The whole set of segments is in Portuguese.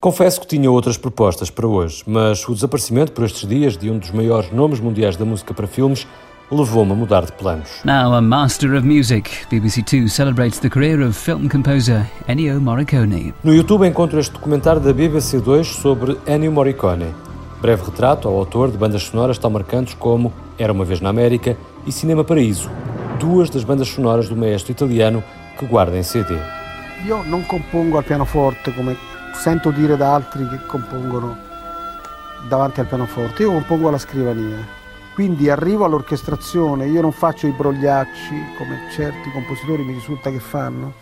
Confesso que tinha outras propostas para hoje, mas o desaparecimento por estes dias de um dos maiores nomes mundiais da música para filmes levou-me a mudar de planos. Now a master of music, BBC Two celebrates the career of film composer Ennio Morricone. No YouTube encontro este documentário da BBC 2 sobre Ennio Morricone. Breve retrato ao autor de bandas sonoras tão marcantes como Era uma vez na América e Cinema Paraíso, duas das bandas sonoras do maestro italiano que guarda em CD. Io non compongo al pianoforte come sento dire da altri che compongono davanti al pianoforte, io compongo alla scrivania. Quindi arrivo all'orchestrazione, io non faccio i brogliacci come certi compositori mi risulta che fanno,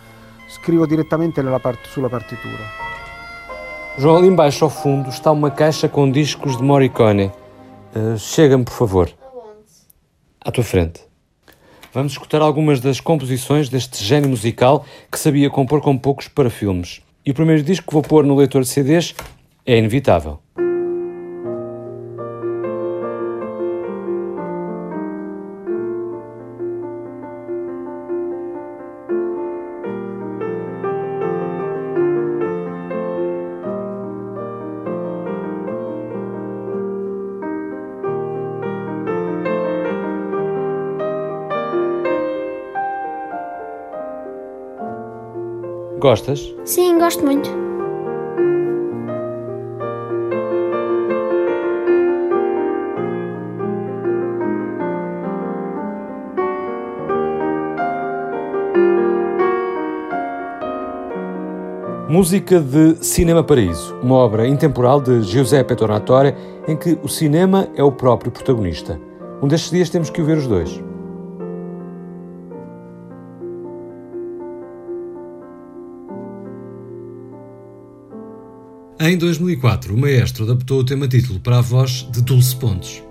scrivo direttamente part sulla partitura. João, ali embaixo ao fundo está uma caixa com discos de Morricone. Uh, Chega-me, por favor. À tua frente. Vamos escutar algumas das composições deste gênio musical que sabia compor com poucos para filmes. E o primeiro disco que vou pôr no leitor de CDs é inevitável. Gostas? Sim, gosto muito. Música de Cinema Paraíso, uma obra intemporal de Giuseppe Tornatore em que o cinema é o próprio protagonista. Um destes dias temos que ouvir os dois. Em 2004, o maestro adaptou o tema título para a voz de Dulce Pontes.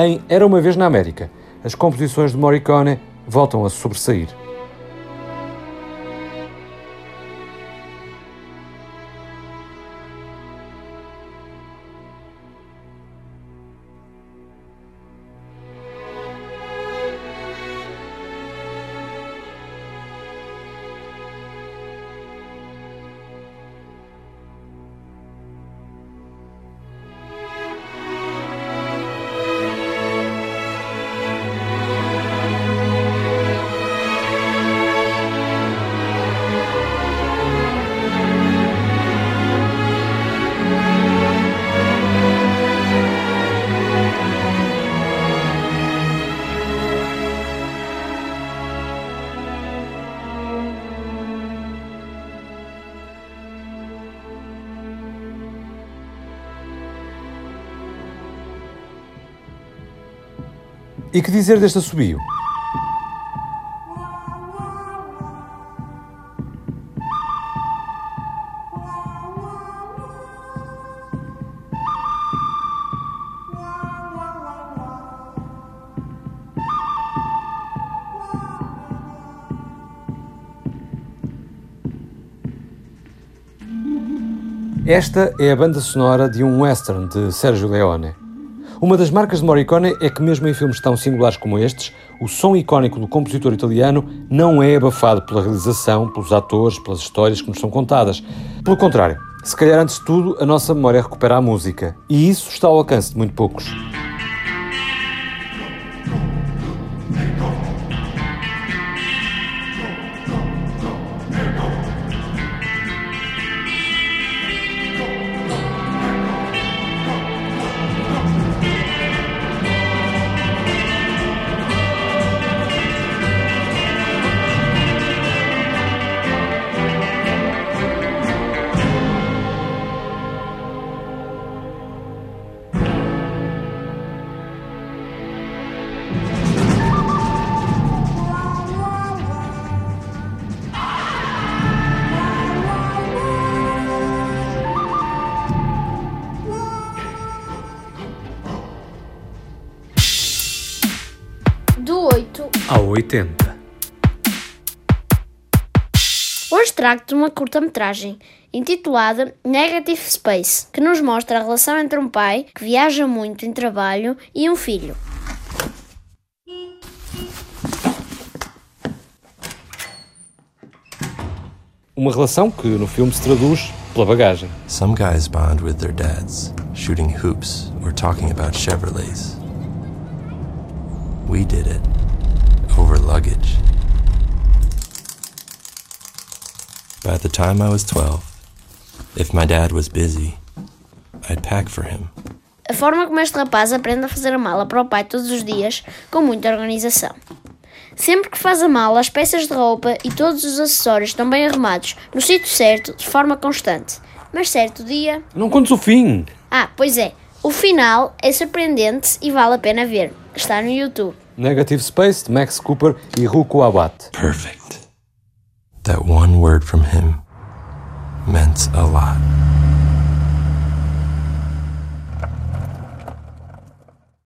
Em Era uma vez na América, as composições de Morricone voltam a sobressair. E que dizer deste assobio? Esta é a banda sonora de um western de Sergio Leone. Uma das marcas de Morricone é que, mesmo em filmes tão singulares como estes, o som icónico do compositor italiano não é abafado pela realização, pelos atores, pelas histórias que nos são contadas. Pelo contrário, se calhar antes de tudo, a nossa memória recupera a música. E isso está ao alcance de muito poucos. 80. Hoje trago-te uma curta-metragem intitulada Negative Space, que nos mostra a relação entre um pai que viaja muito em trabalho e um filho. Uma relação que no filme se traduz pela bagagem. Some guys bond with their dads, shooting hoops or talking about Chevrolets. We did it over luggage. By the time I was 12, if my dad was busy, I'd pack for him. A forma como este rapaz aprende a fazer a mala para o pai todos os dias, com muita organização. Sempre que faz a mala, as peças de roupa e todos os acessórios estão bem arrumados, no sítio certo, de forma constante. Mas certo dia. Não contes o fim! Ah, pois é. O final é surpreendente e vale a pena ver. Está no YouTube. Negative Space Max Cooper e Ruko Abate. Perfect. That one word from him meant a lot.